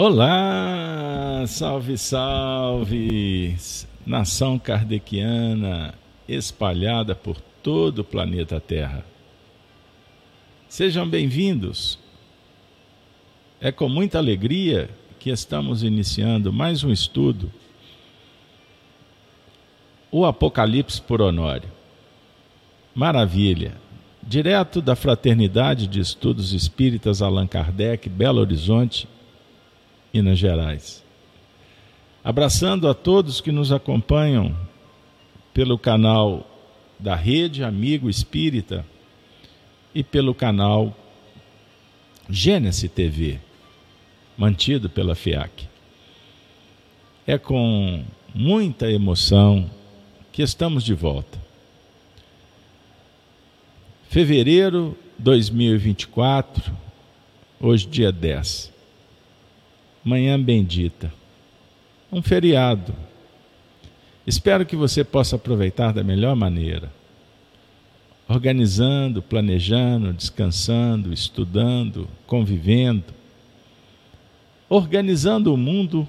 Olá, salve, salve, nação kardeciana espalhada por todo o planeta Terra. Sejam bem-vindos. É com muita alegria que estamos iniciando mais um estudo, o Apocalipse por Honório. Maravilha! Direto da Fraternidade de Estudos Espíritas Allan Kardec, Belo Horizonte, Minas Gerais. Abraçando a todos que nos acompanham pelo canal da Rede Amigo Espírita e pelo canal Gênesis TV, mantido pela FIAC. É com muita emoção que estamos de volta. Fevereiro 2024, hoje dia 10 manhã bendita, um feriado. Espero que você possa aproveitar da melhor maneira, organizando, planejando, descansando, estudando, convivendo, organizando o mundo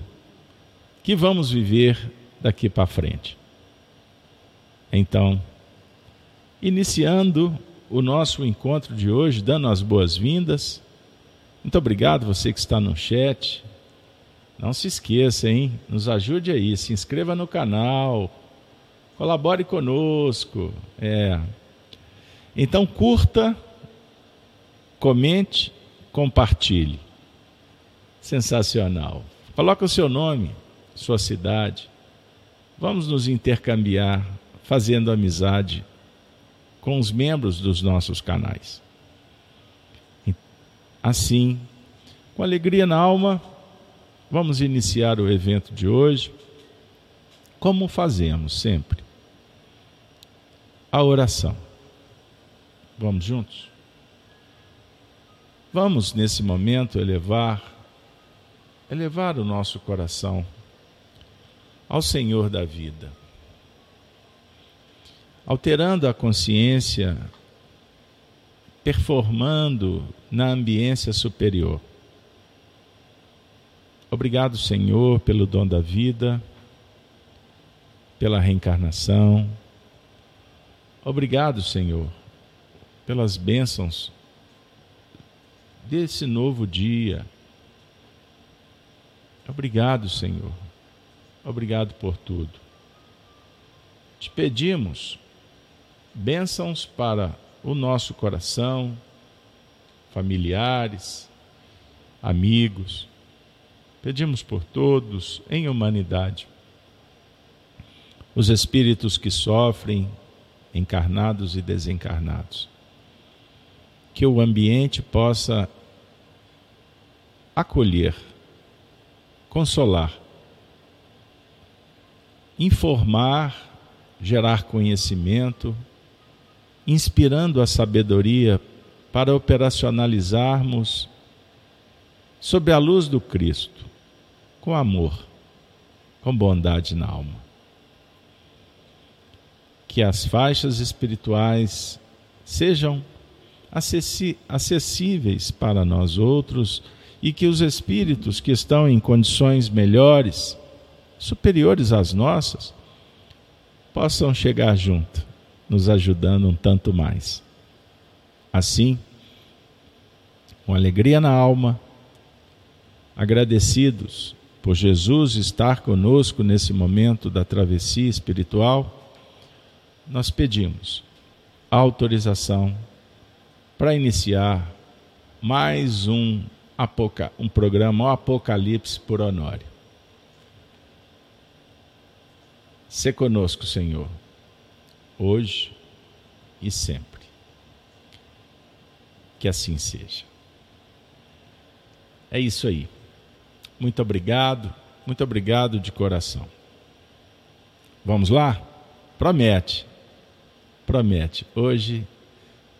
que vamos viver daqui para frente. Então, iniciando o nosso encontro de hoje, dando as boas-vindas. Muito obrigado você que está no chat, não se esqueça, hein? Nos ajude aí, se inscreva no canal, colabore conosco. É. Então curta, comente, compartilhe. Sensacional. Coloque o seu nome, sua cidade. Vamos nos intercambiar, fazendo amizade com os membros dos nossos canais. Assim, com alegria na alma, Vamos iniciar o evento de hoje, como fazemos sempre. A oração. Vamos juntos? Vamos nesse momento elevar elevar o nosso coração ao Senhor da vida. Alterando a consciência, performando na ambiência superior Obrigado, Senhor, pelo dom da vida, pela reencarnação. Obrigado, Senhor, pelas bênçãos desse novo dia. Obrigado, Senhor. Obrigado por tudo. Te pedimos bênçãos para o nosso coração, familiares, amigos, Pedimos por todos em humanidade. Os espíritos que sofrem, encarnados e desencarnados. Que o ambiente possa acolher, consolar, informar, gerar conhecimento, inspirando a sabedoria para operacionalizarmos sob a luz do Cristo com amor, com bondade na alma. Que as faixas espirituais sejam acessíveis para nós outros e que os espíritos que estão em condições melhores, superiores às nossas, possam chegar junto, nos ajudando um tanto mais. Assim, com alegria na alma, agradecidos por Jesus estar conosco nesse momento da travessia espiritual, nós pedimos autorização para iniciar mais um, um programa o Apocalipse por Honório. Se conosco, Senhor, hoje e sempre. Que assim seja. É isso aí. Muito obrigado, muito obrigado de coração. Vamos lá? Promete, promete. Hoje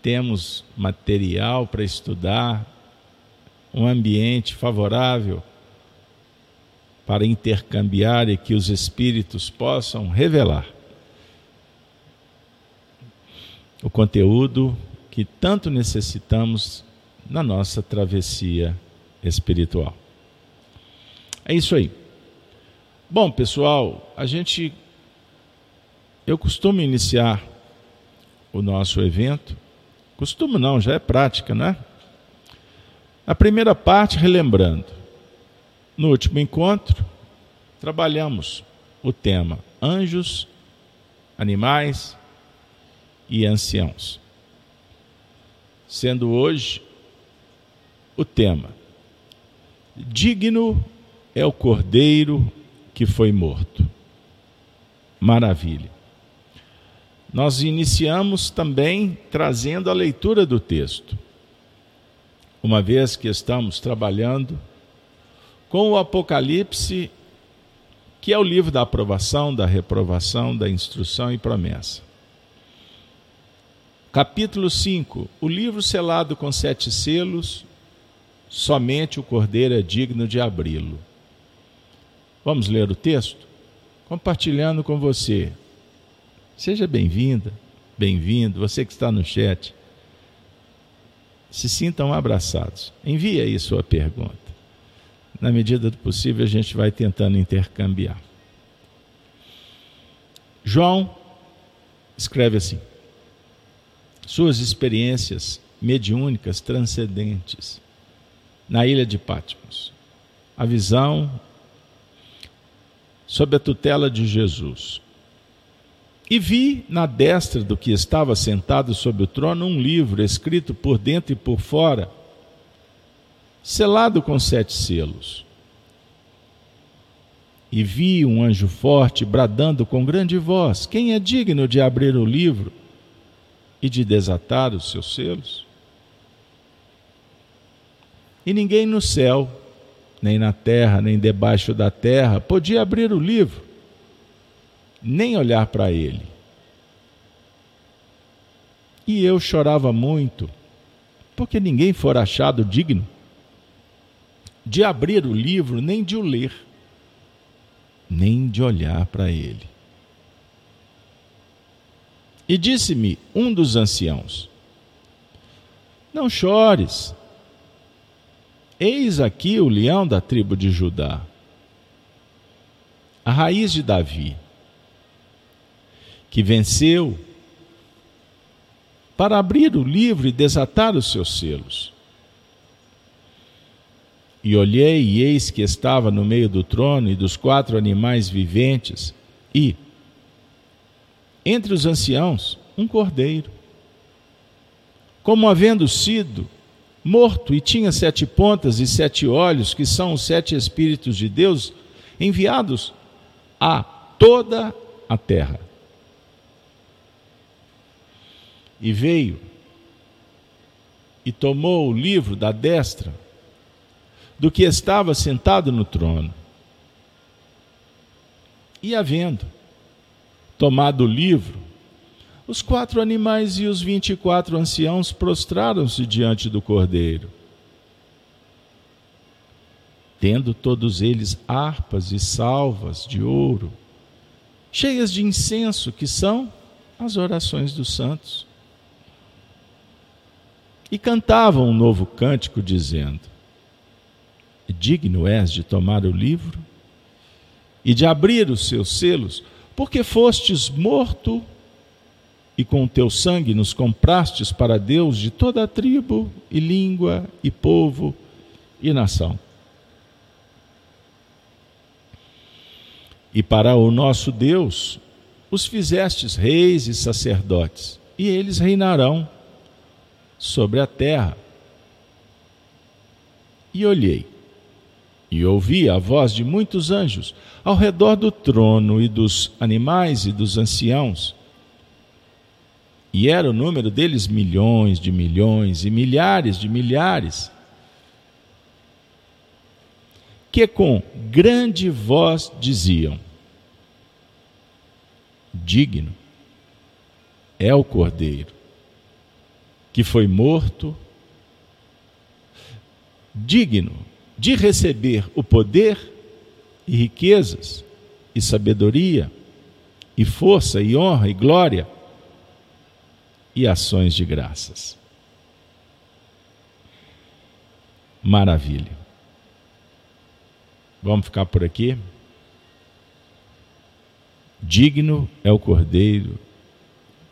temos material para estudar, um ambiente favorável para intercambiar e que os espíritos possam revelar o conteúdo que tanto necessitamos na nossa travessia espiritual. É isso aí. Bom, pessoal, a gente. Eu costumo iniciar o nosso evento. Costumo não, já é prática, né? A primeira parte, relembrando. No último encontro, trabalhamos o tema anjos, animais e anciãos. Sendo hoje o tema digno é o cordeiro que foi morto. Maravilha. Nós iniciamos também trazendo a leitura do texto, uma vez que estamos trabalhando com o Apocalipse, que é o livro da aprovação, da reprovação, da instrução e promessa. Capítulo 5: O livro selado com sete selos, somente o cordeiro é digno de abri-lo. Vamos ler o texto? Compartilhando com você. Seja bem-vinda, bem-vindo, você que está no chat. Se sintam abraçados. Envie aí sua pergunta. Na medida do possível, a gente vai tentando intercambiar. João escreve assim: Suas experiências mediúnicas transcendentes na ilha de Patmos. A visão sob a tutela de Jesus. E vi na destra do que estava sentado sobre o trono um livro escrito por dentro e por fora, selado com sete selos. E vi um anjo forte bradando com grande voz: Quem é digno de abrir o livro e de desatar os seus selos? E ninguém no céu, nem na terra, nem debaixo da terra, podia abrir o livro, nem olhar para ele. E eu chorava muito, porque ninguém fora achado digno de abrir o livro, nem de o ler, nem de olhar para ele. E disse-me um dos anciãos: Não chores, Eis aqui o leão da tribo de Judá, a raiz de Davi, que venceu para abrir o livro e desatar os seus selos. E olhei, e eis que estava no meio do trono e dos quatro animais viventes, e, entre os anciãos, um cordeiro, como havendo sido morto e tinha sete pontas e sete olhos, que são os sete Espíritos de Deus enviados a toda a terra. E veio e tomou o livro da destra do que estava sentado no trono. E havendo tomado o livro, os quatro animais e os vinte e quatro anciãos prostraram-se diante do cordeiro. Tendo todos eles harpas e salvas de ouro, cheias de incenso, que são as orações dos santos. E cantavam um novo cântico, dizendo: Digno és de tomar o livro e de abrir os seus selos, porque fostes morto e com o teu sangue nos comprastes para Deus de toda a tribo e língua e povo e nação. E para o nosso Deus os fizestes reis e sacerdotes, e eles reinarão sobre a terra. E olhei, e ouvi a voz de muitos anjos ao redor do trono e dos animais e dos anciãos e era o número deles milhões de milhões e milhares de milhares. Que com grande voz diziam: Digno é o cordeiro que foi morto, digno de receber o poder e riquezas e sabedoria e força e honra e glória e ações de graças. Maravilha. Vamos ficar por aqui? Digno é o cordeiro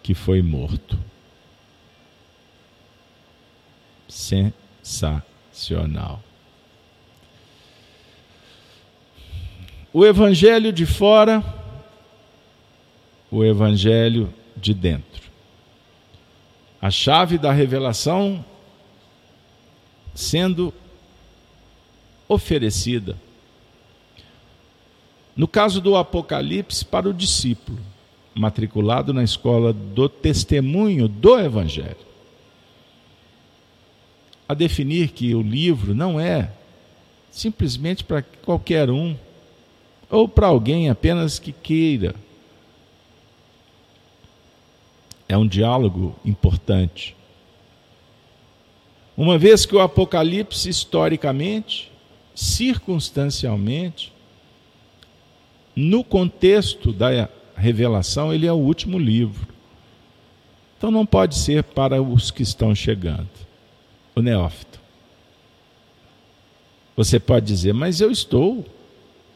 que foi morto. Sensacional. O evangelho de fora, o evangelho de dentro. A chave da revelação sendo oferecida. No caso do Apocalipse, para o discípulo, matriculado na escola do testemunho do Evangelho. A definir que o livro não é simplesmente para qualquer um, ou para alguém apenas que queira. É um diálogo importante. Uma vez que o Apocalipse, historicamente, circunstancialmente, no contexto da revelação, ele é o último livro. Então não pode ser para os que estão chegando, o neófito. Você pode dizer, mas eu estou,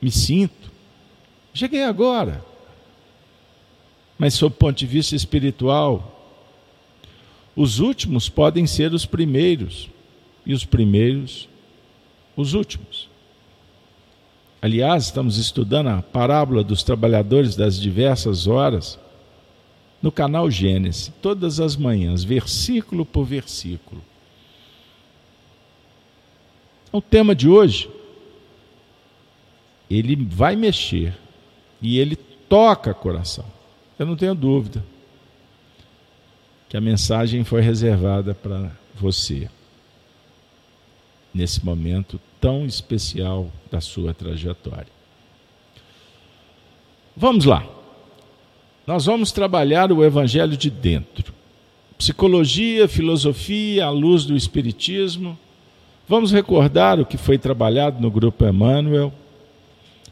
me sinto, cheguei agora. Mas, sob o ponto de vista espiritual, os últimos podem ser os primeiros, e os primeiros, os últimos. Aliás, estamos estudando a parábola dos trabalhadores das diversas horas no canal Gênesis, todas as manhãs, versículo por versículo. O tema de hoje, ele vai mexer e ele toca coração. Eu não tenho dúvida que a mensagem foi reservada para você nesse momento tão especial da sua trajetória. Vamos lá. Nós vamos trabalhar o evangelho de dentro. Psicologia, filosofia, à luz do espiritismo. Vamos recordar o que foi trabalhado no grupo Emmanuel,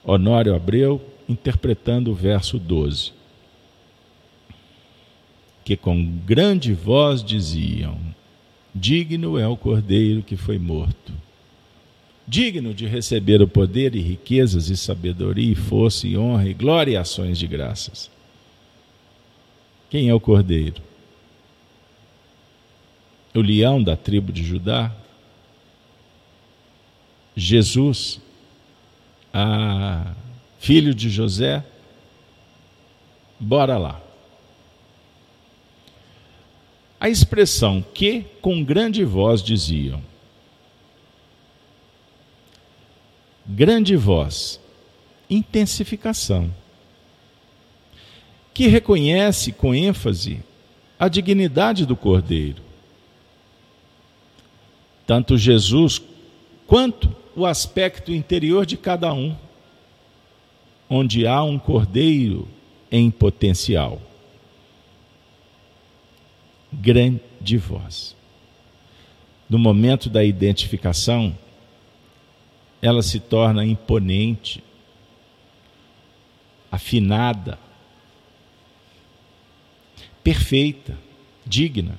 Honório Abreu, interpretando o verso 12 que com grande voz diziam: Digno é o cordeiro que foi morto. Digno de receber o poder e riquezas e sabedoria e força e honra e glória e ações de graças. Quem é o cordeiro? O leão da tribo de Judá? Jesus, a filho de José? Bora lá. A expressão que com grande voz diziam. Grande voz, intensificação, que reconhece com ênfase a dignidade do cordeiro. Tanto Jesus quanto o aspecto interior de cada um, onde há um cordeiro em potencial grande voz. No momento da identificação, ela se torna imponente, afinada, perfeita, digna.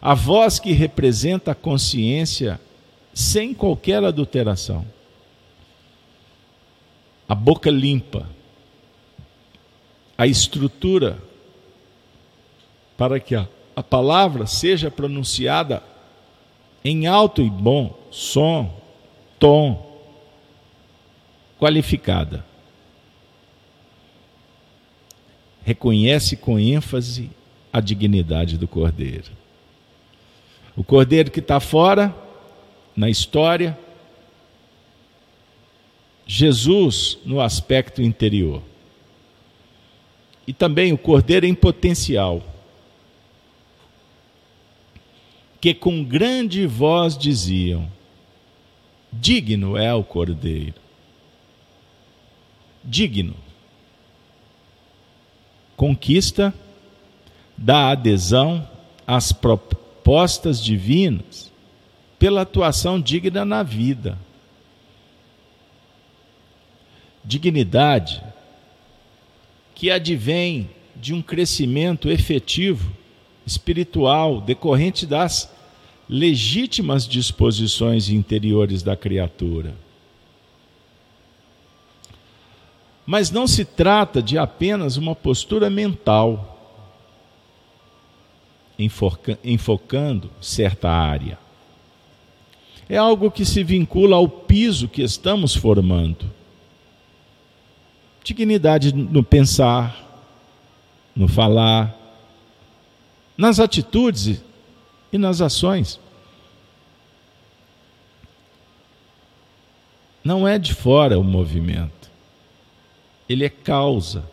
A voz que representa a consciência sem qualquer adulteração. A boca limpa, a estrutura para que a, a palavra seja pronunciada em alto e bom som, tom, qualificada. Reconhece com ênfase a dignidade do cordeiro. O cordeiro que está fora, na história, Jesus no aspecto interior. E também o cordeiro em potencial que com grande voz diziam: Digno é o Cordeiro. Digno. Conquista da adesão às propostas divinas pela atuação digna na vida. Dignidade que advém de um crescimento efetivo espiritual decorrente das legítimas disposições interiores da criatura. Mas não se trata de apenas uma postura mental, enfocando certa área. É algo que se vincula ao piso que estamos formando. Dignidade no pensar, no falar, nas atitudes e nas ações. Não é de fora o movimento, ele é causa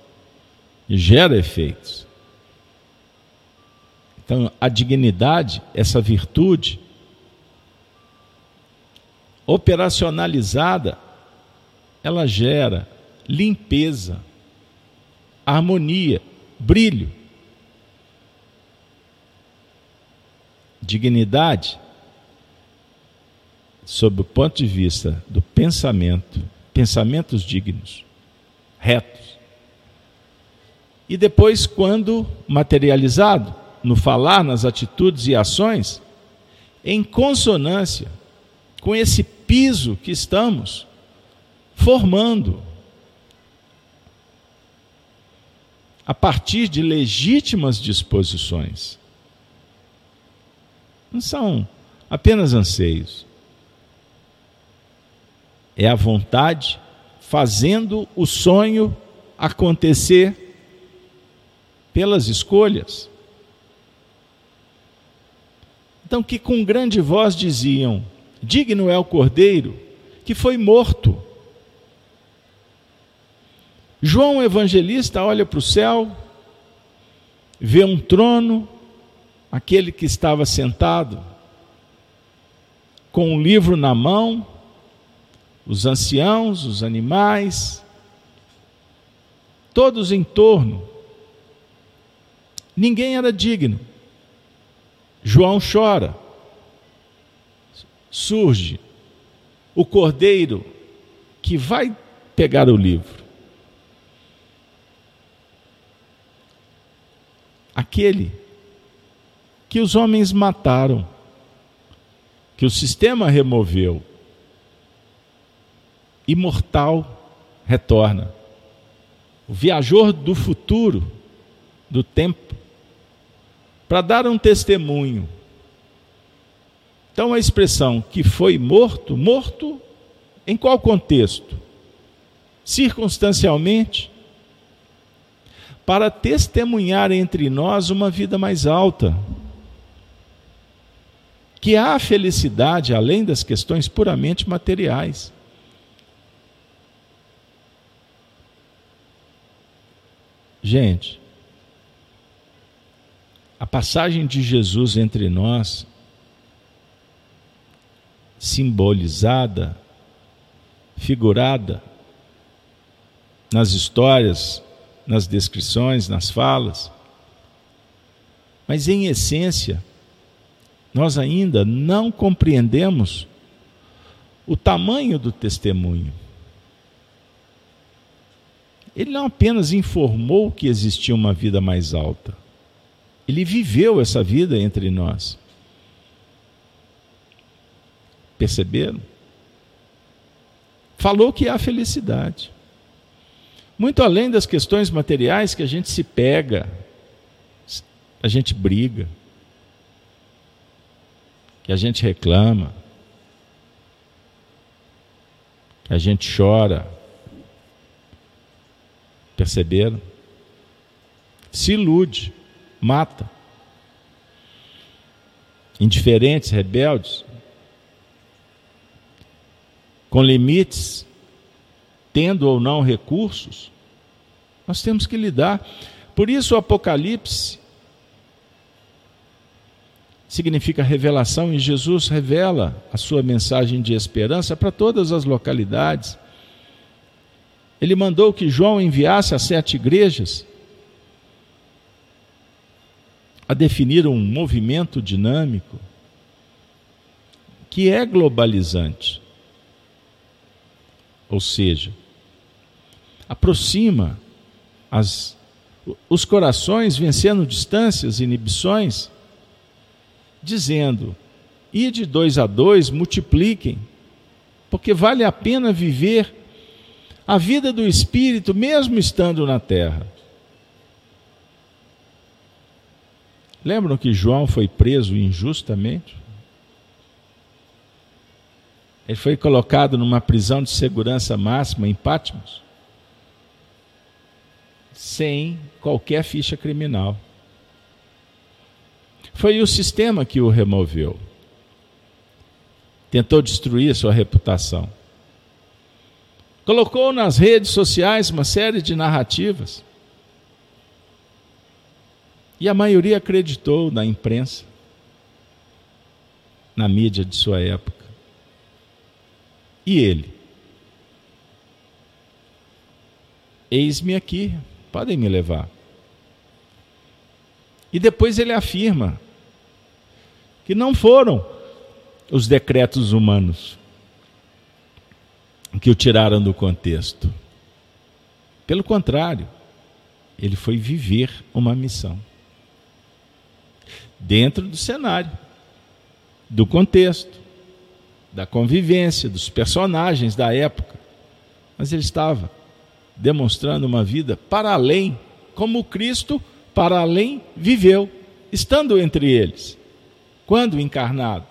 e gera efeitos. Então, a dignidade, essa virtude, operacionalizada, ela gera limpeza, harmonia, brilho. Dignidade, sob o ponto de vista do pensamento, pensamentos dignos, retos. E depois, quando materializado, no falar, nas atitudes e ações, em consonância com esse piso que estamos formando, a partir de legítimas disposições. Não são apenas anseios. É a vontade fazendo o sonho acontecer pelas escolhas. Então, que com grande voz diziam: Digno é o cordeiro que foi morto João Evangelista olha para o céu, vê um trono, aquele que estava sentado, com um livro na mão, os anciãos, os animais, todos em torno. Ninguém era digno. João chora. Surge o cordeiro que vai pegar o livro. aquele que os homens mataram, que o sistema removeu. Imortal retorna. O viajor do futuro, do tempo, para dar um testemunho. Então a expressão que foi morto, morto em qual contexto? Circunstancialmente, para testemunhar entre nós uma vida mais alta. Que há felicidade além das questões puramente materiais. Gente, a passagem de Jesus entre nós, simbolizada, figurada nas histórias nas descrições, nas falas. Mas em essência, nós ainda não compreendemos o tamanho do testemunho. Ele não apenas informou que existia uma vida mais alta, ele viveu essa vida entre nós. Perceberam? Falou que há felicidade. Muito além das questões materiais que a gente se pega, a gente briga, que a gente reclama, que a gente chora. Perceberam? Se ilude, mata. Indiferentes, rebeldes, com limites tendo ou não recursos, nós temos que lidar. Por isso o Apocalipse significa revelação e Jesus revela a sua mensagem de esperança para todas as localidades. Ele mandou que João enviasse às sete igrejas a definir um movimento dinâmico que é globalizante. Ou seja, aproxima as, os corações, vencendo distâncias inibições, dizendo: e de dois a dois, multipliquem, porque vale a pena viver a vida do espírito, mesmo estando na terra. Lembram que João foi preso injustamente? Ele foi colocado numa prisão de segurança máxima em Patmos, sem qualquer ficha criminal. Foi o sistema que o removeu. Tentou destruir sua reputação. Colocou nas redes sociais uma série de narrativas. E a maioria acreditou na imprensa, na mídia de sua época. E ele? Eis-me aqui, podem me levar. E depois ele afirma que não foram os decretos humanos que o tiraram do contexto. Pelo contrário, ele foi viver uma missão dentro do cenário, do contexto, da convivência, dos personagens da época. Mas ele estava demonstrando uma vida para além, como Cristo para além viveu, estando entre eles quando encarnado.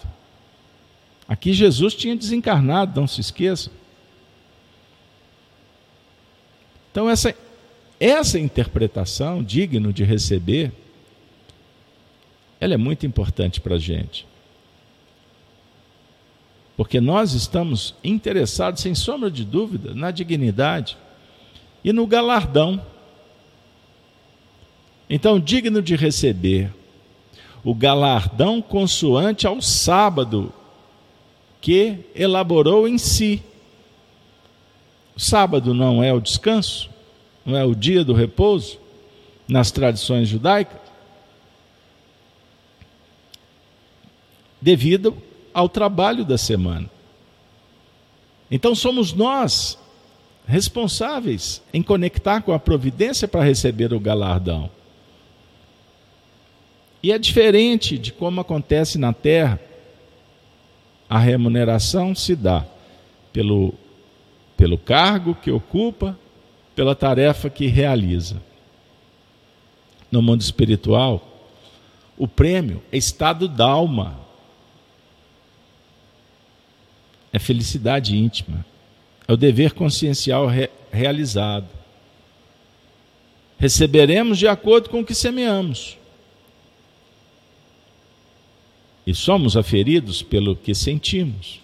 Aqui Jesus tinha desencarnado, não se esqueçam. Então, essa, essa interpretação, digno de receber, ela é muito importante para a gente. Porque nós estamos interessados, sem sombra de dúvida, na dignidade e no galardão. Então, digno de receber o galardão consoante ao sábado que elaborou em si. O sábado não é o descanso, não é o dia do repouso nas tradições judaicas? Devido ao trabalho da semana. Então somos nós responsáveis em conectar com a providência para receber o galardão. E é diferente de como acontece na terra. A remuneração se dá pelo, pelo cargo que ocupa, pela tarefa que realiza. No mundo espiritual, o prêmio é estado d'alma, é felicidade íntima, é o dever consciencial re realizado. Receberemos de acordo com o que semeamos. E somos aferidos pelo que sentimos,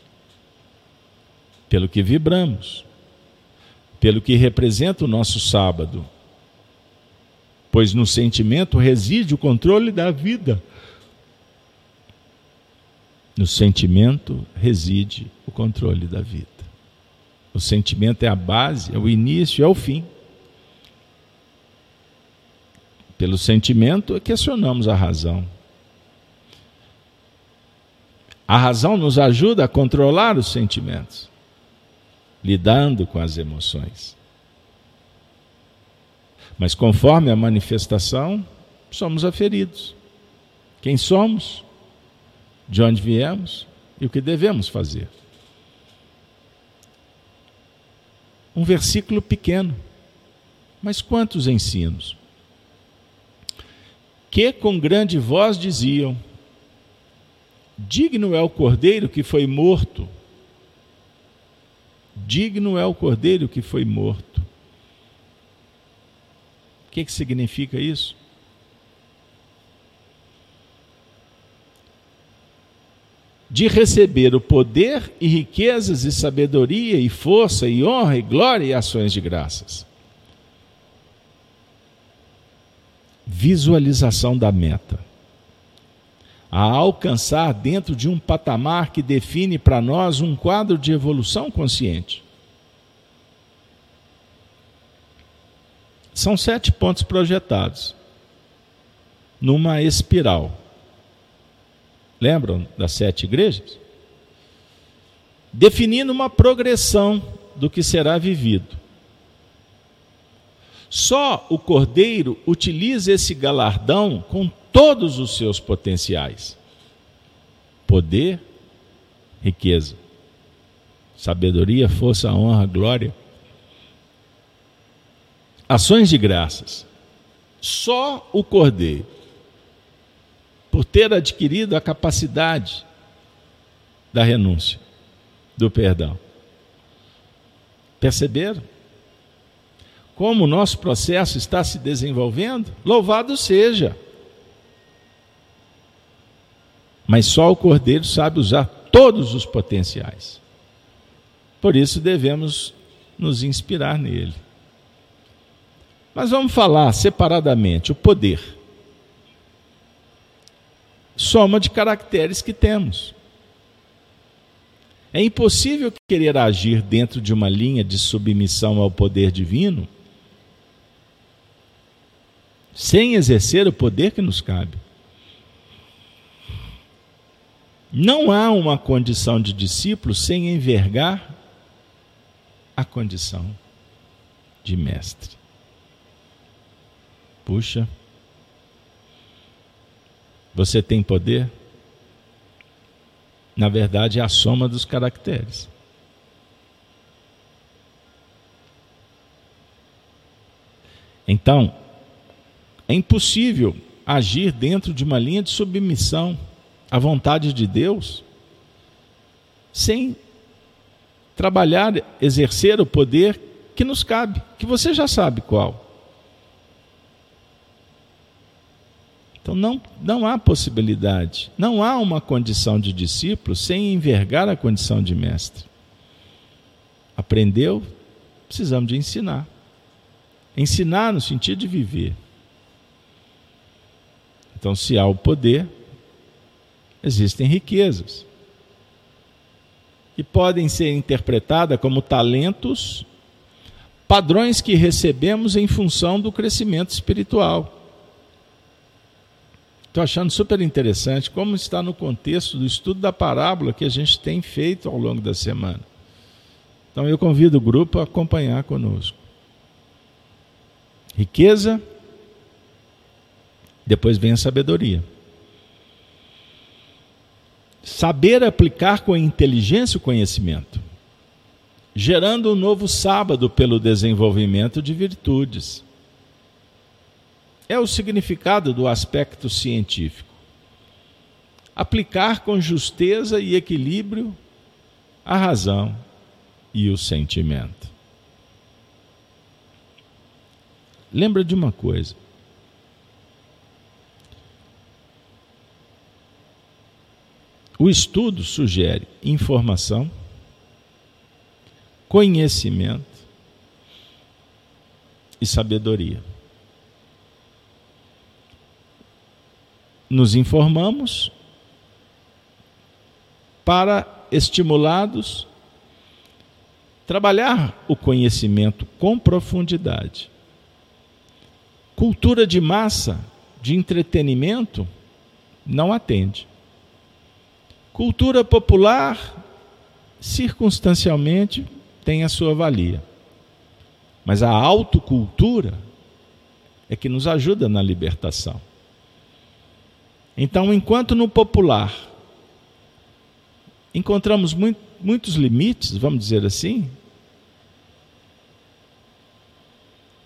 pelo que vibramos, pelo que representa o nosso sábado. Pois no sentimento reside o controle da vida. No sentimento reside o controle da vida. O sentimento é a base, é o início, é o fim. Pelo sentimento, questionamos a razão. A razão nos ajuda a controlar os sentimentos, lidando com as emoções. Mas conforme a manifestação, somos aferidos. Quem somos, de onde viemos e o que devemos fazer. Um versículo pequeno, mas quantos ensinos? Que com grande voz diziam: Digno é o cordeiro que foi morto. Digno é o cordeiro que foi morto. O que, que significa isso? de receber o poder e riquezas e sabedoria e força e honra e glória e ações de graças. Visualização da meta a alcançar dentro de um patamar que define para nós um quadro de evolução consciente. São sete pontos projetados numa espiral. Lembram das sete igrejas? Definindo uma progressão do que será vivido. Só o Cordeiro utiliza esse galardão com todos os seus potenciais: poder, riqueza, sabedoria, força, honra, glória ações de graças. Só o cordeiro, por ter adquirido a capacidade da renúncia, do perdão. Perceberam? Como o nosso processo está se desenvolvendo? Louvado seja! Mas só o Cordeiro sabe usar todos os potenciais. Por isso devemos nos inspirar nele. Mas vamos falar separadamente: o poder. Soma de caracteres que temos. É impossível querer agir dentro de uma linha de submissão ao poder divino sem exercer o poder que nos cabe. Não há uma condição de discípulo sem envergar a condição de mestre. Puxa, você tem poder? Na verdade, é a soma dos caracteres. Então, é impossível agir dentro de uma linha de submissão à vontade de Deus sem trabalhar, exercer o poder que nos cabe, que você já sabe qual. Então não, não há possibilidade, não há uma condição de discípulo sem envergar a condição de mestre. Aprendeu, precisamos de ensinar. Ensinar no sentido de viver. Então, se há o poder, existem riquezas que podem ser interpretadas como talentos, padrões que recebemos em função do crescimento espiritual. Estou achando super interessante como está no contexto do estudo da parábola que a gente tem feito ao longo da semana. Então eu convido o grupo a acompanhar conosco. Riqueza, depois vem a sabedoria. Saber aplicar com inteligência o conhecimento, gerando um novo sábado pelo desenvolvimento de virtudes é o significado do aspecto científico. Aplicar com justeza e equilíbrio a razão e o sentimento. Lembra de uma coisa. O estudo sugere informação, conhecimento e sabedoria. nos informamos para estimulados trabalhar o conhecimento com profundidade. Cultura de massa, de entretenimento, não atende. Cultura popular, circunstancialmente, tem a sua valia. Mas a autocultura é que nos ajuda na libertação. Então, enquanto no popular encontramos muito, muitos limites, vamos dizer assim,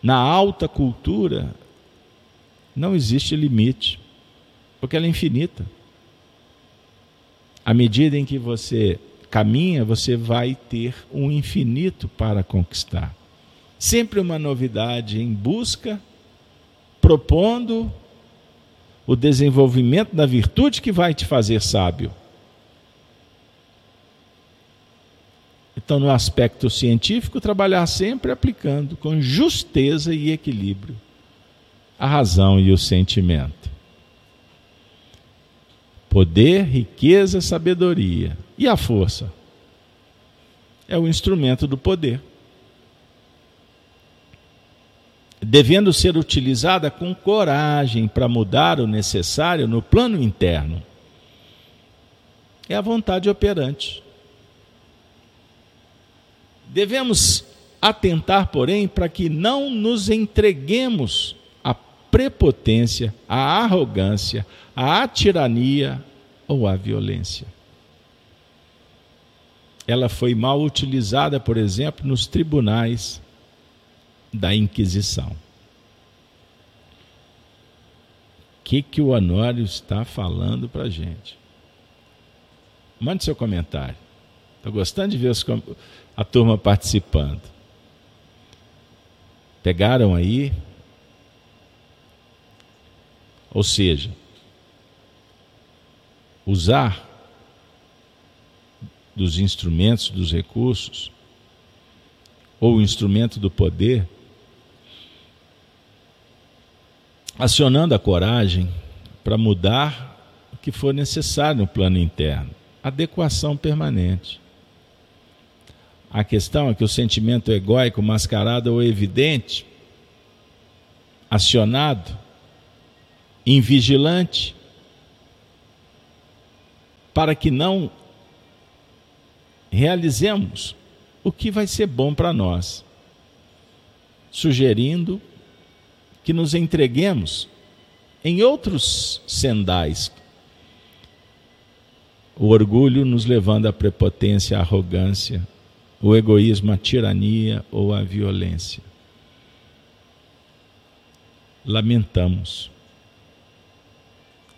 na alta cultura não existe limite, porque ela é infinita. À medida em que você caminha, você vai ter um infinito para conquistar. Sempre uma novidade em busca, propondo o desenvolvimento da virtude que vai te fazer sábio. Então, no aspecto científico, trabalhar sempre aplicando com justeza e equilíbrio a razão e o sentimento. Poder, riqueza, sabedoria. E a força? É o instrumento do poder devendo ser utilizada com coragem para mudar o necessário no plano interno. É a vontade operante. Devemos atentar, porém, para que não nos entreguemos à prepotência, à arrogância, à tirania ou à violência. Ela foi mal utilizada, por exemplo, nos tribunais da Inquisição. O que, que o Honório está falando para a gente? Mande seu comentário. Estou gostando de ver os, a turma participando. Pegaram aí? Ou seja, usar dos instrumentos, dos recursos, ou o instrumento do poder, acionando a coragem para mudar o que for necessário no plano interno. Adequação permanente. A questão é que o sentimento egóico, mascarado ou evidente, acionado, invigilante, para que não realizemos o que vai ser bom para nós, sugerindo que nos entreguemos em outros sendais. O orgulho nos levando à prepotência, à arrogância, o egoísmo, a tirania ou a violência. Lamentamos,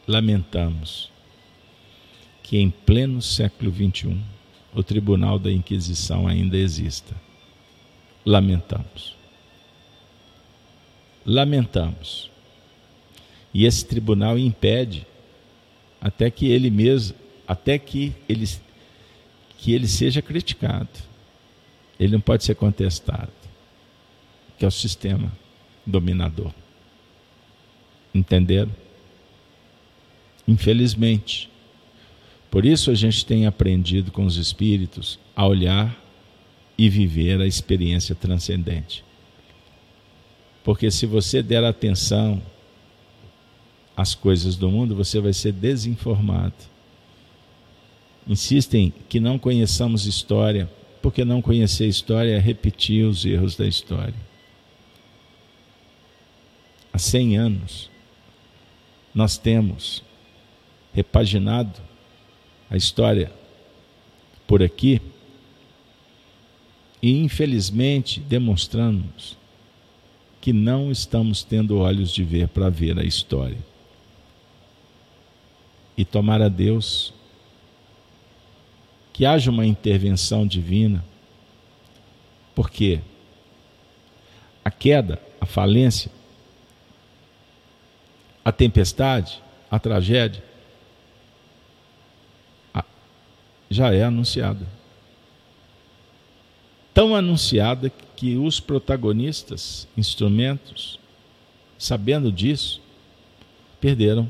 lamentamos que em pleno século XXI o tribunal da Inquisição ainda exista. Lamentamos. Lamentamos. E esse tribunal impede até que ele mesmo, até que ele, que ele seja criticado. Ele não pode ser contestado, que é o sistema dominador. Entenderam? Infelizmente. Por isso a gente tem aprendido com os espíritos a olhar e viver a experiência transcendente. Porque se você der atenção às coisas do mundo, você vai ser desinformado. Insistem que não conheçamos história porque não conhecer história é repetir os erros da história. Há 100 anos, nós temos repaginado a história por aqui e, infelizmente, demonstramos que não estamos tendo olhos de ver para ver a história. E tomar a Deus que haja uma intervenção divina, porque a queda, a falência, a tempestade, a tragédia, já é anunciada. Tão anunciada que os protagonistas, instrumentos, sabendo disso, perderam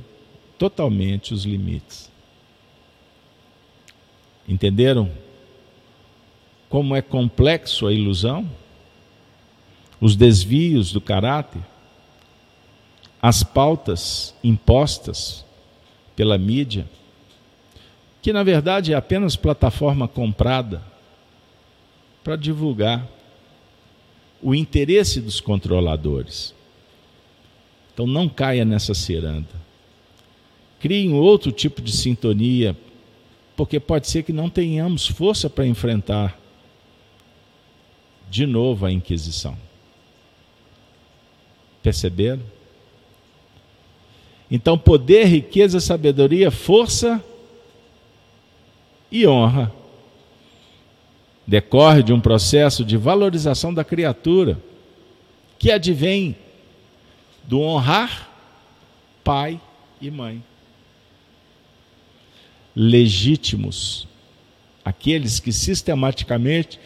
totalmente os limites. Entenderam como é complexo a ilusão? Os desvios do caráter? As pautas impostas pela mídia? Que na verdade é apenas plataforma comprada para divulgar o interesse dos controladores. Então não caia nessa ciranda. Crie um outro tipo de sintonia porque pode ser que não tenhamos força para enfrentar de novo a Inquisição. Perceberam? Então, poder, riqueza, sabedoria, força e honra decorre de um processo de valorização da criatura que advém do honrar pai e mãe legítimos, aqueles que sistematicamente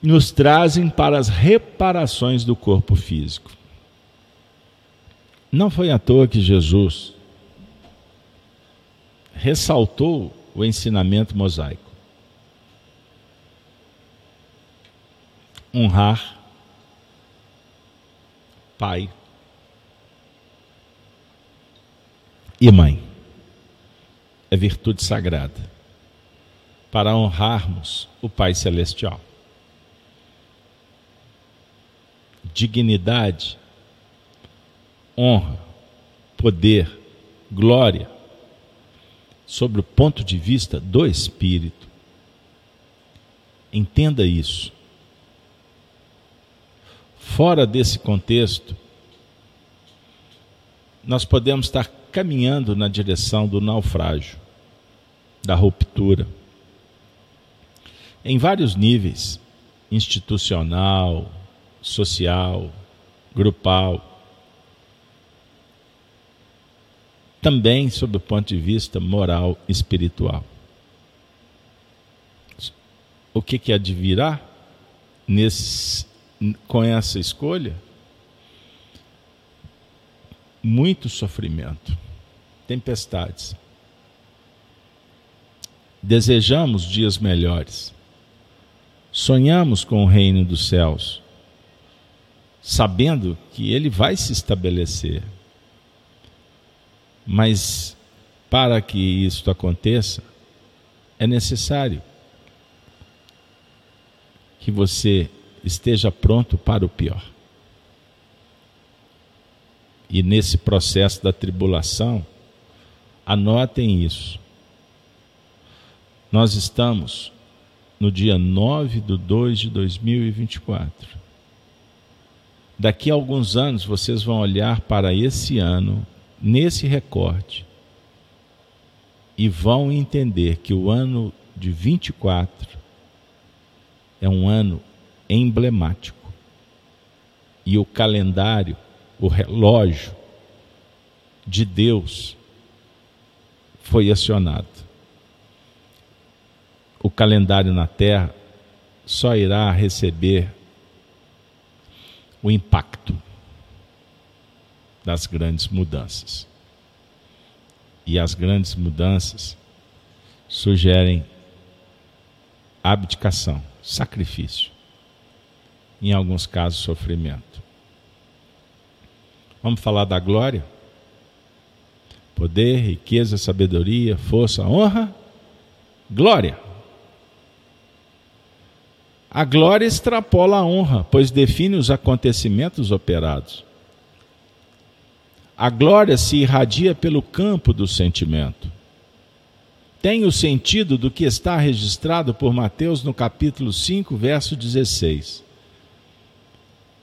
nos trazem para as reparações do corpo físico. Não foi à toa que Jesus ressaltou o ensinamento mosaico. Honrar pai e mãe é virtude sagrada para honrarmos o Pai Celestial. Dignidade, honra, poder, glória, sobre o ponto de vista do Espírito. Entenda isso. fora desse contexto, nós podemos estar caminhando na direção do naufrágio, da ruptura, em vários níveis institucional, social, grupal. Também sob o ponto de vista moral e espiritual. O que, que advirá nesse, com essa escolha? Muito sofrimento, tempestades. Desejamos dias melhores sonhamos com o reino dos céus, sabendo que ele vai se estabelecer. Mas para que isto aconteça, é necessário que você esteja pronto para o pior. E nesse processo da tribulação, anotem isso. Nós estamos no dia 9 de 2 de 2024. Daqui a alguns anos vocês vão olhar para esse ano, nesse recorte, e vão entender que o ano de 24 é um ano emblemático. E o calendário, o relógio de Deus foi acionado o calendário na Terra só irá receber o impacto das grandes mudanças. E as grandes mudanças sugerem abdicação, sacrifício, em alguns casos, sofrimento. Vamos falar da glória? Poder, riqueza, sabedoria, força, honra, glória. A glória extrapola a honra, pois define os acontecimentos operados. A glória se irradia pelo campo do sentimento. Tem o sentido do que está registrado por Mateus no capítulo 5, verso 16.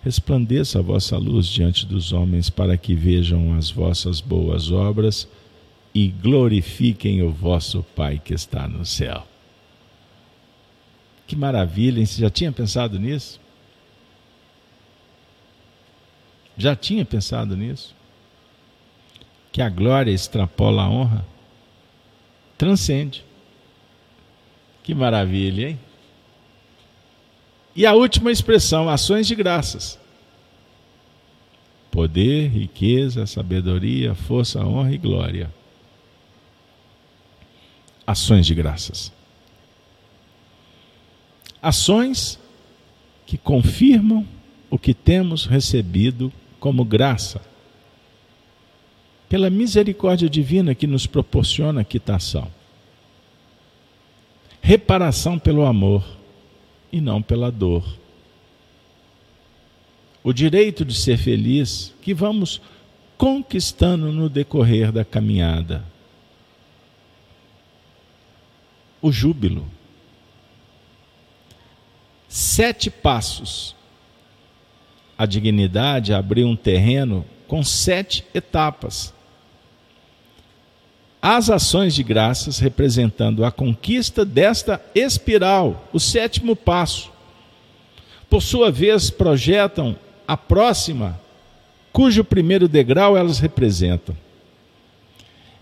Resplandeça a vossa luz diante dos homens, para que vejam as vossas boas obras e glorifiquem o vosso Pai que está no céu. Que maravilha, hein? Você já tinha pensado nisso? Já tinha pensado nisso? Que a glória extrapola a honra? Transcende. Que maravilha, hein? E a última expressão, ações de graças. Poder, riqueza, sabedoria, força, honra e glória. Ações de graças ações que confirmam o que temos recebido como graça, pela misericórdia divina que nos proporciona quitação. Reparação pelo amor e não pela dor. O direito de ser feliz que vamos conquistando no decorrer da caminhada. O júbilo sete passos. A dignidade abriu um terreno com sete etapas. As ações de graças representando a conquista desta espiral, o sétimo passo. Por sua vez, projetam a próxima, cujo primeiro degrau elas representam.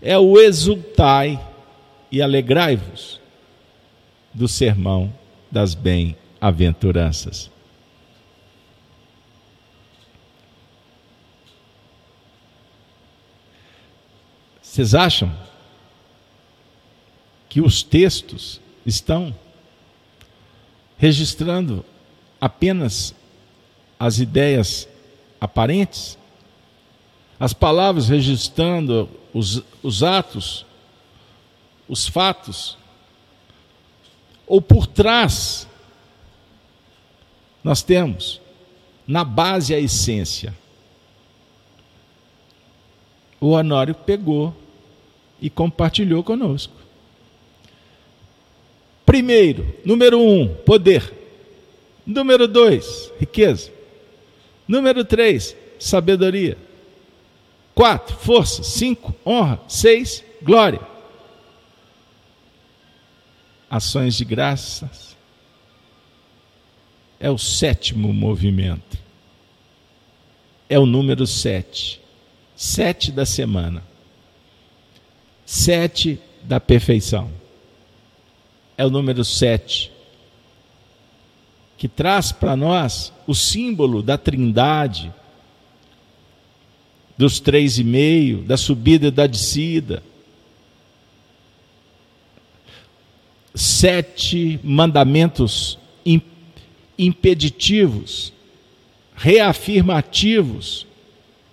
É o exultai e alegrai-vos do sermão das bem aventuranças. Vocês acham que os textos estão registrando apenas as ideias aparentes? As palavras registrando os, os atos, os fatos? Ou por trás nós temos na base a essência. O Honório pegou e compartilhou conosco. Primeiro, número um, poder. Número dois, riqueza. Número 3, sabedoria. 4, força. 5, honra. 6, glória. Ações de graças. É o sétimo movimento. É o número 7. 7 da semana. 7 da perfeição. É o número 7 que traz para nós o símbolo da trindade, dos três e meio, da subida e da descida. Sete mandamentos impeditivos, reafirmativos,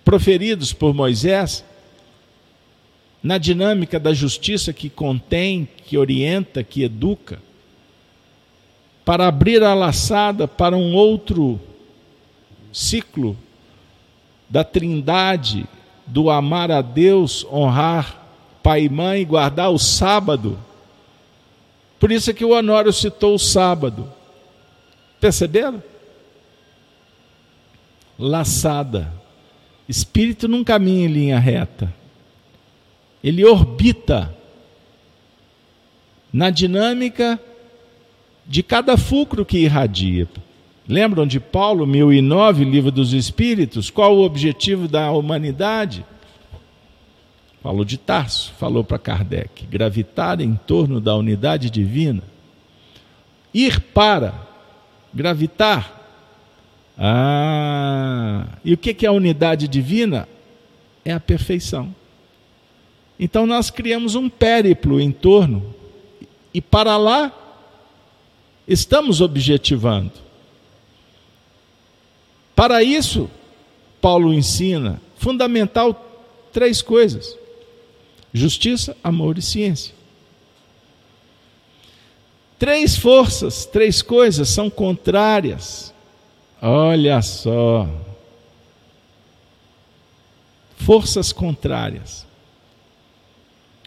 proferidos por Moisés, na dinâmica da justiça que contém, que orienta, que educa para abrir a laçada para um outro ciclo da trindade, do amar a Deus, honrar pai e mãe, guardar o sábado. Por isso é que o Honório citou o sábado. Perceberam? Laçada. Espírito não caminha em linha reta. Ele orbita na dinâmica de cada fulcro que irradia. Lembram de Paulo, 1009, Livro dos Espíritos? Qual o objetivo da humanidade? Paulo de Tarso falou para Kardec: gravitar em torno da unidade divina. Ir para, gravitar. Ah, e o que é a unidade divina? É a perfeição. Então nós criamos um périplo em torno, e para lá estamos objetivando. Para isso, Paulo ensina fundamental três coisas: justiça, amor e ciência. Três forças, três coisas são contrárias. Olha só. Forças contrárias,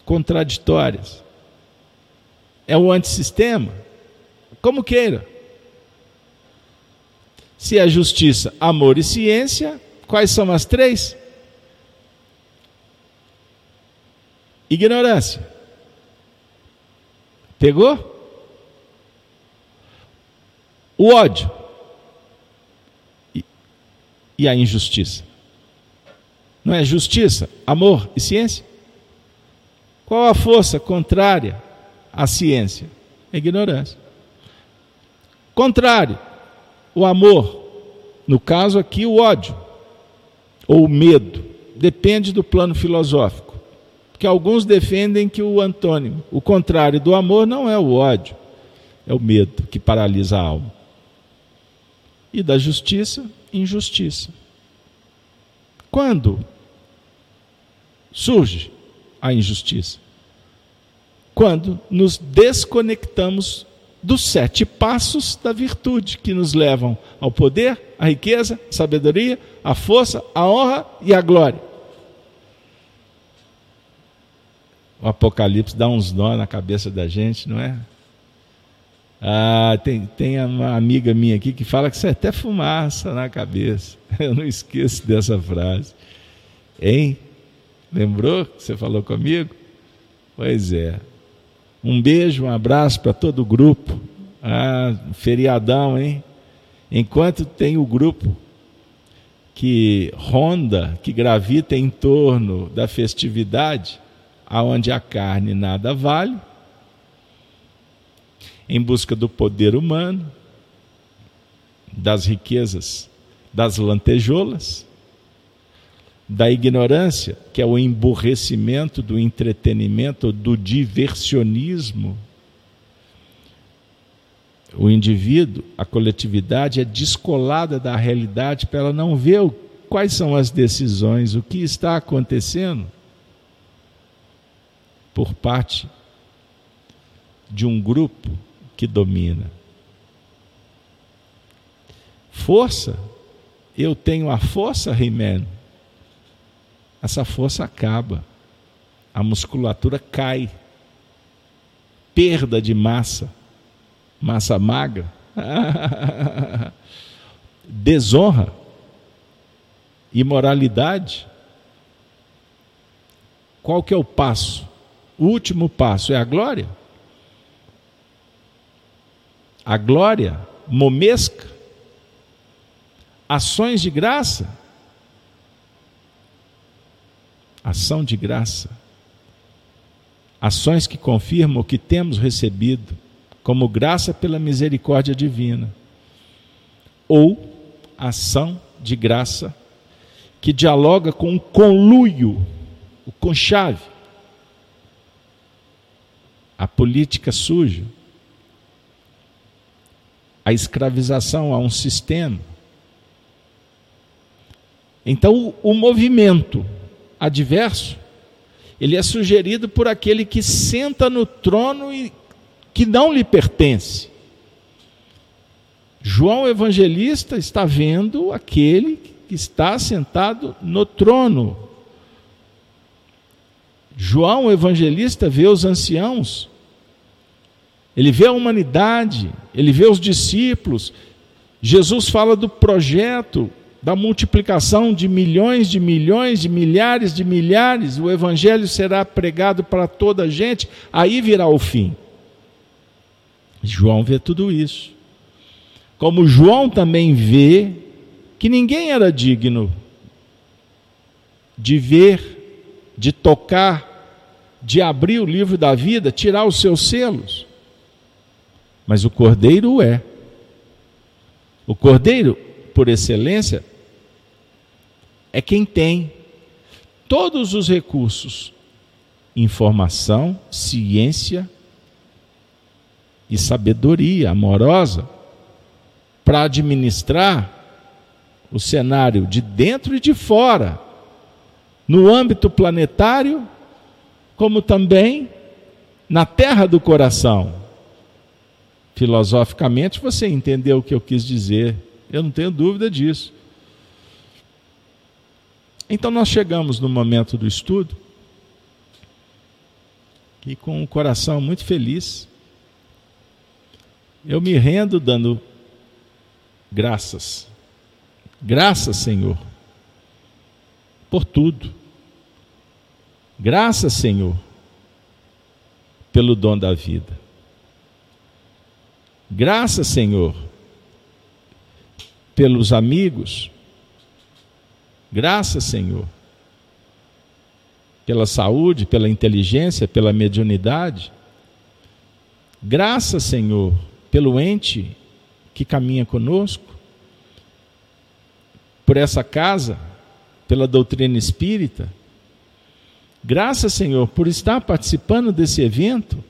contraditórias. É o antissistema como queira. Se é justiça, amor e ciência, quais são as três? Ignorância. Pegou? O ódio e, e a injustiça. Não é justiça, amor e ciência? Qual a força contrária à ciência? A ignorância. Contrário, o amor, no caso aqui, o ódio ou o medo, depende do plano filosófico. Porque alguns defendem que o antônimo, o contrário do amor, não é o ódio, é o medo que paralisa a alma. E da justiça, injustiça. Quando surge a injustiça? Quando nos desconectamos dos sete passos da virtude que nos levam ao poder, à riqueza, à sabedoria, à força, à honra e à glória. O Apocalipse dá uns nó na cabeça da gente, não é? Ah, tem, tem uma amiga minha aqui que fala que você é até fumaça na cabeça. Eu não esqueço dessa frase. Hein? Lembrou que você falou comigo? Pois é. Um beijo, um abraço para todo o grupo. Ah, feriadão, hein? Enquanto tem o grupo que ronda, que gravita em torno da festividade, aonde a carne nada vale, em busca do poder humano, das riquezas, das lantejoulas, da ignorância, que é o emburrecimento do entretenimento, do diversionismo. O indivíduo, a coletividade é descolada da realidade para ela não ver quais são as decisões, o que está acontecendo por parte de um grupo que domina. Força, eu tenho a força, He-Man essa força acaba, a musculatura cai, perda de massa, massa magra, desonra, imoralidade. Qual que é o passo? O último passo é a glória. A glória momesca, ações de graça, ação de graça, ações que confirmam o que temos recebido como graça pela misericórdia divina, ou ação de graça que dialoga com o conluio, o conchave, a política suja, a escravização a um sistema. Então, o movimento adverso, ele é sugerido por aquele que senta no trono e que não lhe pertence. João Evangelista está vendo aquele que está sentado no trono. João Evangelista vê os anciãos, ele vê a humanidade, ele vê os discípulos. Jesus fala do projeto da multiplicação de milhões de milhões, de milhares de milhares. O evangelho será pregado para toda a gente, aí virá o fim. João vê tudo isso. Como João também vê que ninguém era digno de ver, de tocar, de abrir o livro da vida, tirar os seus selos. Mas o cordeiro é. O cordeiro, por excelência, é quem tem todos os recursos: informação, ciência e sabedoria amorosa para administrar o cenário de dentro e de fora, no âmbito planetário, como também na terra do coração. Filosoficamente, você entendeu o que eu quis dizer, eu não tenho dúvida disso. Então, nós chegamos no momento do estudo e com o coração muito feliz, eu me rendo dando Graças. Graças, Senhor, por tudo. Graças, Senhor, pelo dom da vida. Graças, Senhor, pelos amigos. Graças, Senhor, pela saúde, pela inteligência, pela mediunidade. Graças, Senhor, pelo ente que caminha conosco, por essa casa, pela doutrina espírita. Graças, Senhor, por estar participando desse evento,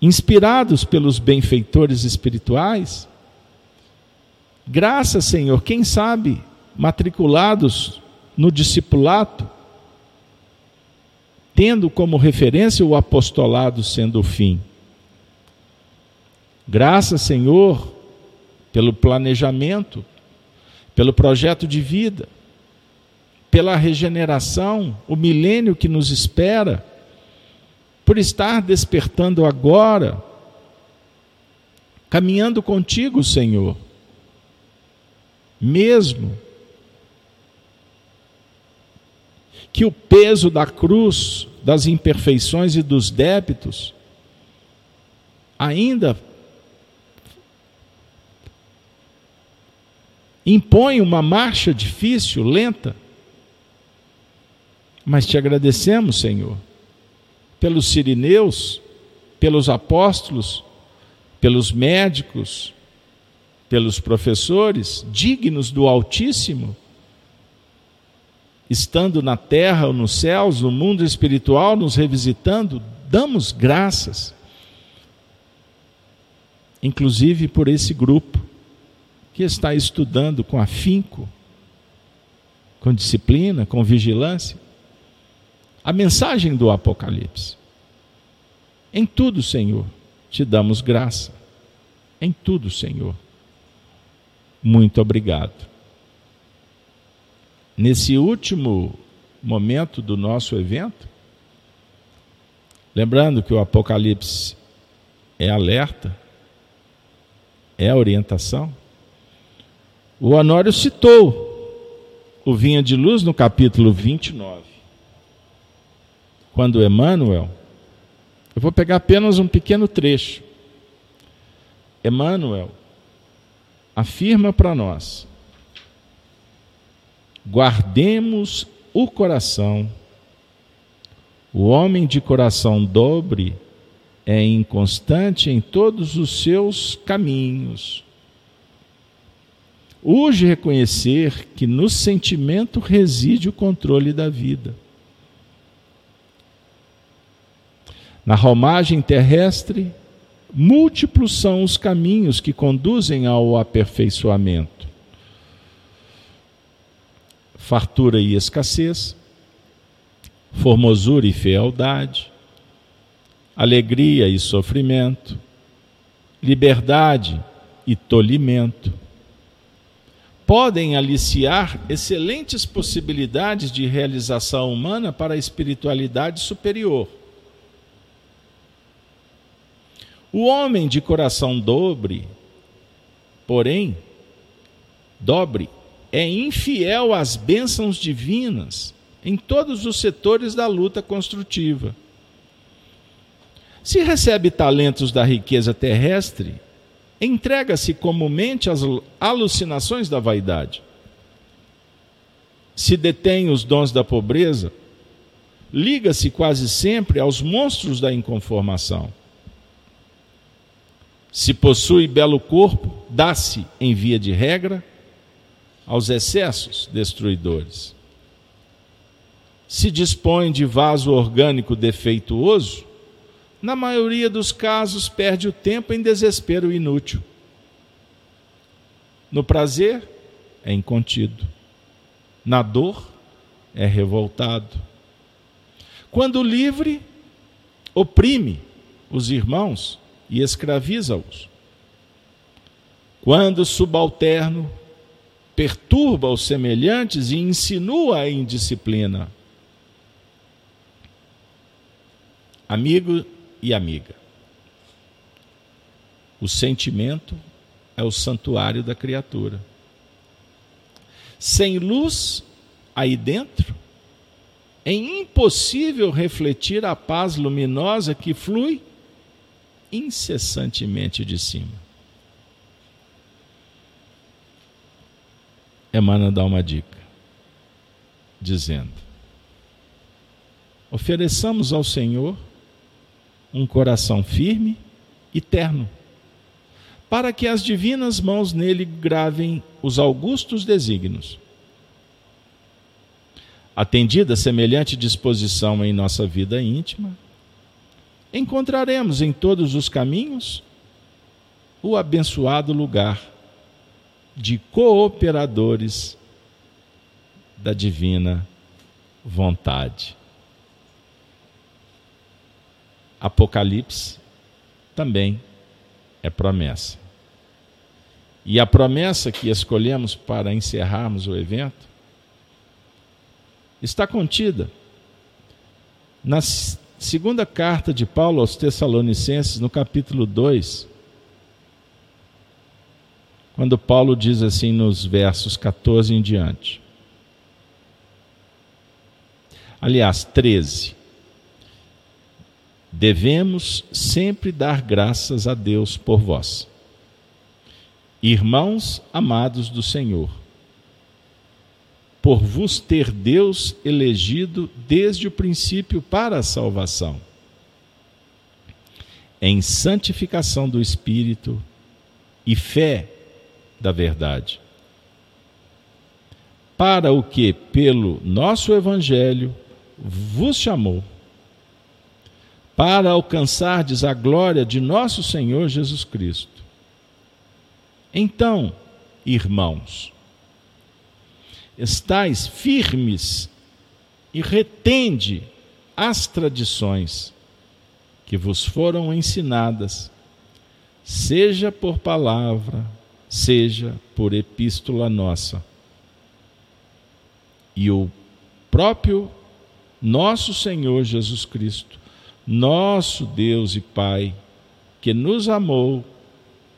inspirados pelos benfeitores espirituais. Graças, Senhor, quem sabe matriculados no discipulato, tendo como referência o apostolado sendo o fim. Graças, Senhor, pelo planejamento, pelo projeto de vida, pela regeneração, o milênio que nos espera, por estar despertando agora, caminhando contigo, Senhor, mesmo que o peso da cruz, das imperfeições e dos débitos ainda impõe uma marcha difícil, lenta. Mas te agradecemos, Senhor, pelos sirineus, pelos apóstolos, pelos médicos, pelos professores, dignos do Altíssimo, estando na terra ou nos céus, no mundo espiritual, nos revisitando, damos graças, inclusive por esse grupo que está estudando com afinco, com disciplina, com vigilância, a mensagem do Apocalipse. Em tudo, Senhor, te damos graça. Em tudo, Senhor. Muito obrigado. Nesse último momento do nosso evento, lembrando que o Apocalipse é alerta, é orientação, O Honório citou o Vinha de Luz no capítulo 29. Quando Emmanuel, eu vou pegar apenas um pequeno trecho. Emmanuel afirma para nós: guardemos o coração. O homem de coração dobre é inconstante em todos os seus caminhos. Urge reconhecer que no sentimento reside o controle da vida. Na romagem terrestre, múltiplos são os caminhos que conduzem ao aperfeiçoamento. Fartura e escassez, formosura e fealdade, alegria e sofrimento, liberdade e tolimento. Podem aliciar excelentes possibilidades de realização humana para a espiritualidade superior. O homem de coração dobre, porém, dobre, é infiel às bênçãos divinas em todos os setores da luta construtiva. Se recebe talentos da riqueza terrestre, entrega-se comumente às alucinações da vaidade. Se detém os dons da pobreza, liga-se quase sempre aos monstros da inconformação. Se possui belo corpo, dá-se, em via de regra, aos excessos destruidores. Se dispõe de vaso orgânico defeituoso, na maioria dos casos, perde o tempo em desespero inútil. No prazer, é incontido. Na dor, é revoltado. Quando livre, oprime os irmãos e escraviza-os. Quando subalterno, perturba os semelhantes e insinua a indisciplina. Amigo e amiga. O sentimento é o santuário da criatura. Sem luz aí dentro, é impossível refletir a paz luminosa que flui incessantemente de cima. Emmanuel dá uma dica, dizendo: ofereçamos ao Senhor um coração firme e terno, para que as divinas mãos nele gravem os augustos desígnios. Atendida semelhante disposição em nossa vida íntima, encontraremos em todos os caminhos o abençoado lugar de cooperadores da divina vontade. Apocalipse também é promessa. E a promessa que escolhemos para encerrarmos o evento está contida na segunda carta de Paulo aos Tessalonicenses, no capítulo 2, quando Paulo diz assim nos versos 14 em diante. Aliás, 13 devemos sempre dar graças a Deus por vós. Irmãos amados do Senhor, por vos ter Deus elegido desde o princípio para a salvação, em santificação do Espírito e fé da verdade, para o que, pelo nosso Evangelho, vos chamou para alcançardes a glória de nosso Senhor Jesus Cristo. Então, irmãos, estais firmes e retende as tradições que vos foram ensinadas, seja por palavra, seja por epístola nossa. E o próprio nosso Senhor Jesus Cristo nosso Deus e Pai, que nos amou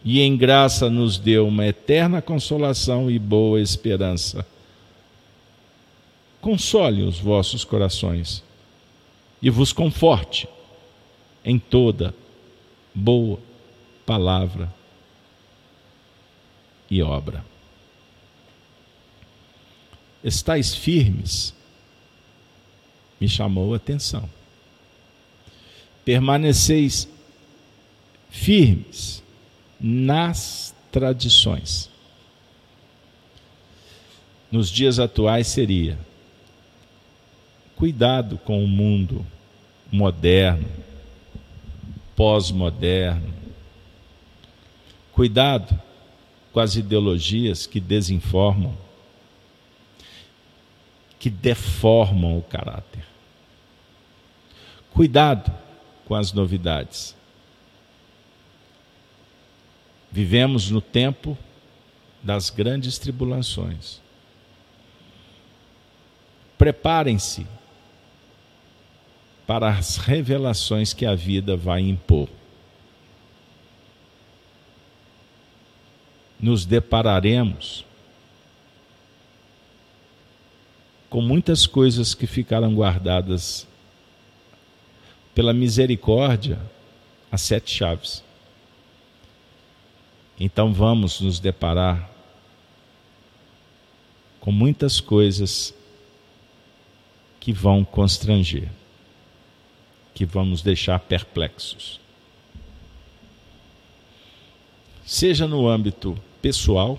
e em graça nos deu uma eterna consolação e boa esperança. Console os vossos corações e vos conforte em toda boa palavra e obra. Estais firmes, me chamou a atenção. Permaneceis firmes nas tradições. Nos dias atuais seria cuidado com o mundo moderno, pós-moderno. Cuidado com as ideologias que desinformam, que deformam o caráter. Cuidado com as novidades. Vivemos no tempo das grandes tribulações. Preparem-se para as revelações que a vida vai impor. Nos depararemos com muitas coisas que ficaram guardadas pela misericórdia, as sete chaves. Então vamos nos deparar com muitas coisas que vão constranger, que vão nos deixar perplexos. Seja no âmbito pessoal,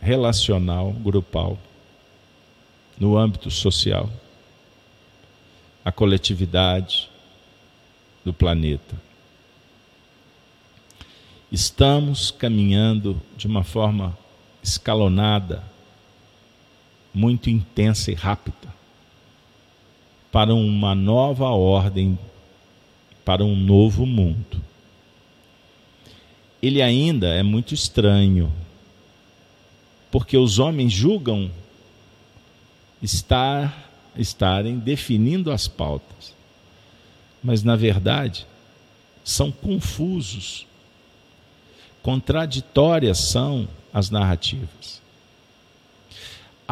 relacional, grupal, no âmbito social, a coletividade do planeta estamos caminhando de uma forma escalonada, muito intensa e rápida, para uma nova ordem, para um novo mundo. Ele ainda é muito estranho, porque os homens julgam estar estarem definindo as pautas, mas na verdade são confusos contraditórias são as narrativas.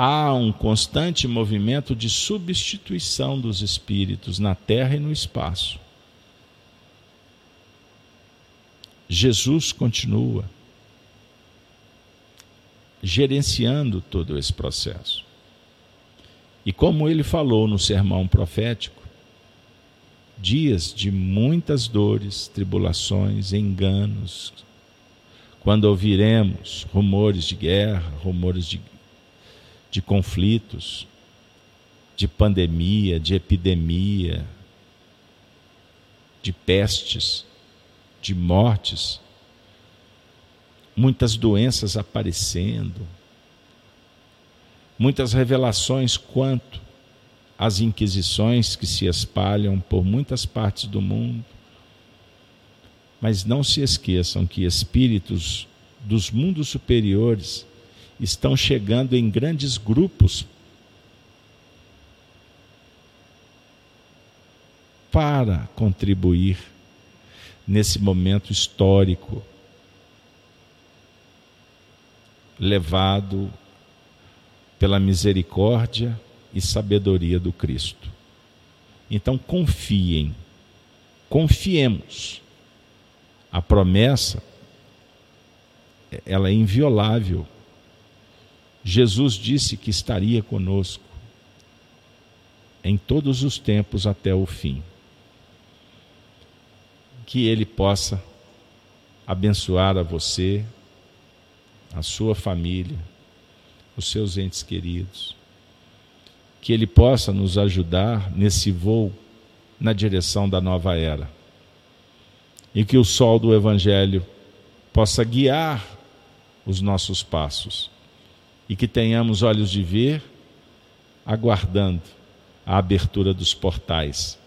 Há um constante movimento de substituição dos espíritos na terra e no espaço. Jesus continua gerenciando todo esse processo. E como ele falou no sermão profético, dias de muitas dores, tribulações, enganos, quando ouviremos rumores de guerra, rumores de, de conflitos, de pandemia, de epidemia, de pestes, de mortes, muitas doenças aparecendo, muitas revelações quanto às inquisições que se espalham por muitas partes do mundo, mas não se esqueçam que espíritos dos mundos superiores estão chegando em grandes grupos para contribuir nesse momento histórico levado pela misericórdia e sabedoria do Cristo. Então confiem, confiemos a promessa ela é inviolável. Jesus disse que estaria conosco em todos os tempos até o fim. Que Ele possa abençoar a você, a sua família, os seus entes queridos. Que Ele possa nos ajudar nesse voo na direção da nova era e que o sol do Evangelho possa guiar os nossos passos e que tenhamos olhos de ver, aguardando a abertura dos portais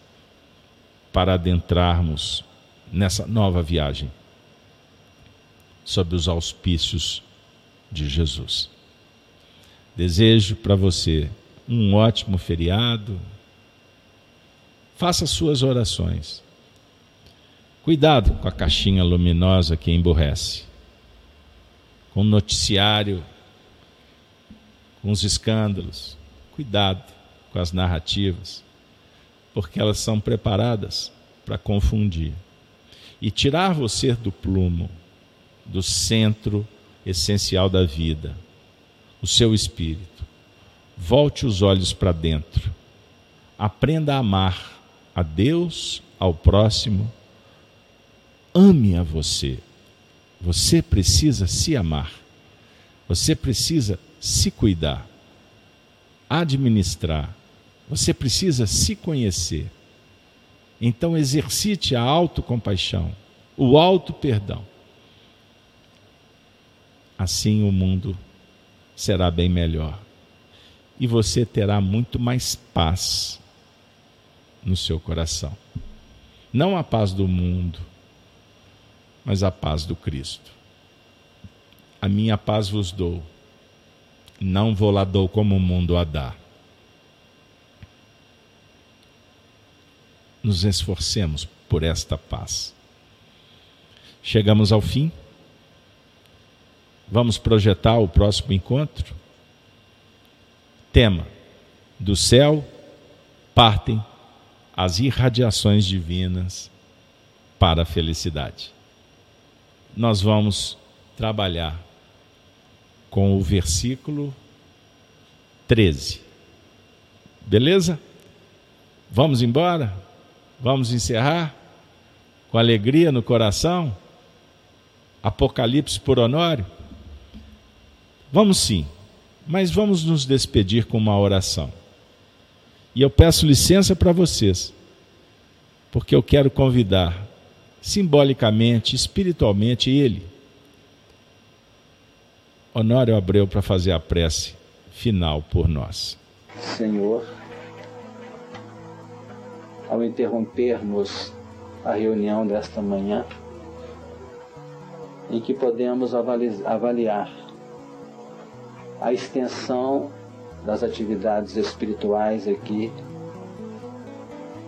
para adentrarmos nessa nova viagem sob os auspícios de Jesus. Desejo para você um ótimo feriado. Faça suas orações Cuidado com a caixinha luminosa que emburrece, com o noticiário, os escândalos. Cuidado com as narrativas, porque elas são preparadas para confundir e tirar você do plumo, do centro essencial da vida, o seu espírito. Volte os olhos para dentro. Aprenda a amar a Deus, ao próximo. Ame a você. Você precisa se amar. Você precisa se cuidar, administrar. Você precisa se conhecer. Então exercite a autocompaixão, o auto perdão. Assim o mundo será bem melhor. E você terá muito mais paz no seu coração. Não a paz do mundo, mas a paz do Cristo. A minha paz vos dou, não vou dou como o mundo a dá. Nos esforcemos por esta paz. Chegamos ao fim. Vamos projetar o próximo encontro? Tema: Do céu partem as irradiações divinas para a felicidade. Nós vamos trabalhar com o versículo 13. Beleza? Vamos embora? Vamos encerrar? Com alegria no coração? Apocalipse por Honório? Vamos sim, mas vamos nos despedir com uma oração. E eu peço licença para vocês, porque eu quero convidar, simbolicamente, espiritualmente, ele, Honório Abreu, para fazer a prece final por nós. Senhor, ao interrompermos a reunião desta manhã, em que podemos avaliar a extensão das atividades espirituais aqui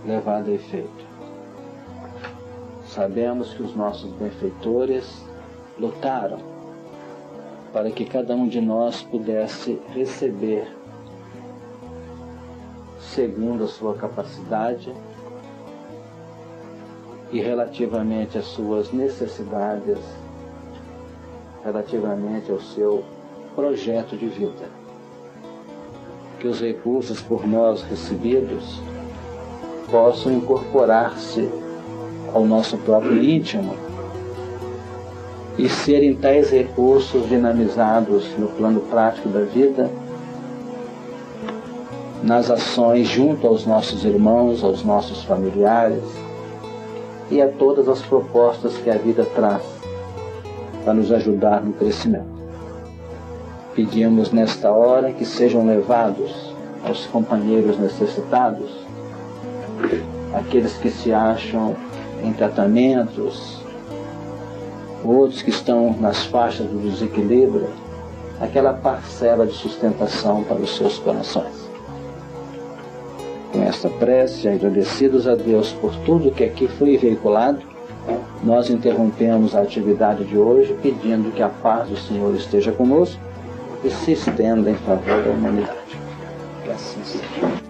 levada a efeito. Sabemos que os nossos benfeitores lutaram para que cada um de nós pudesse receber segundo a sua capacidade e relativamente às suas necessidades, relativamente ao seu projeto de vida. Que os recursos por nós recebidos possam incorporar-se ao nosso próprio íntimo e serem tais recursos dinamizados no plano prático da vida, nas ações junto aos nossos irmãos, aos nossos familiares e a todas as propostas que a vida traz para nos ajudar no crescimento. Pedimos nesta hora que sejam levados aos companheiros necessitados, aqueles que se acham em tratamentos, outros que estão nas faixas do desequilíbrio, aquela parcela de sustentação para os seus corações. Com esta prece, agradecidos a Deus por tudo que aqui foi veiculado, nós interrompemos a atividade de hoje pedindo que a paz do Senhor esteja conosco e se estenda em favor da humanidade. Que assim seja.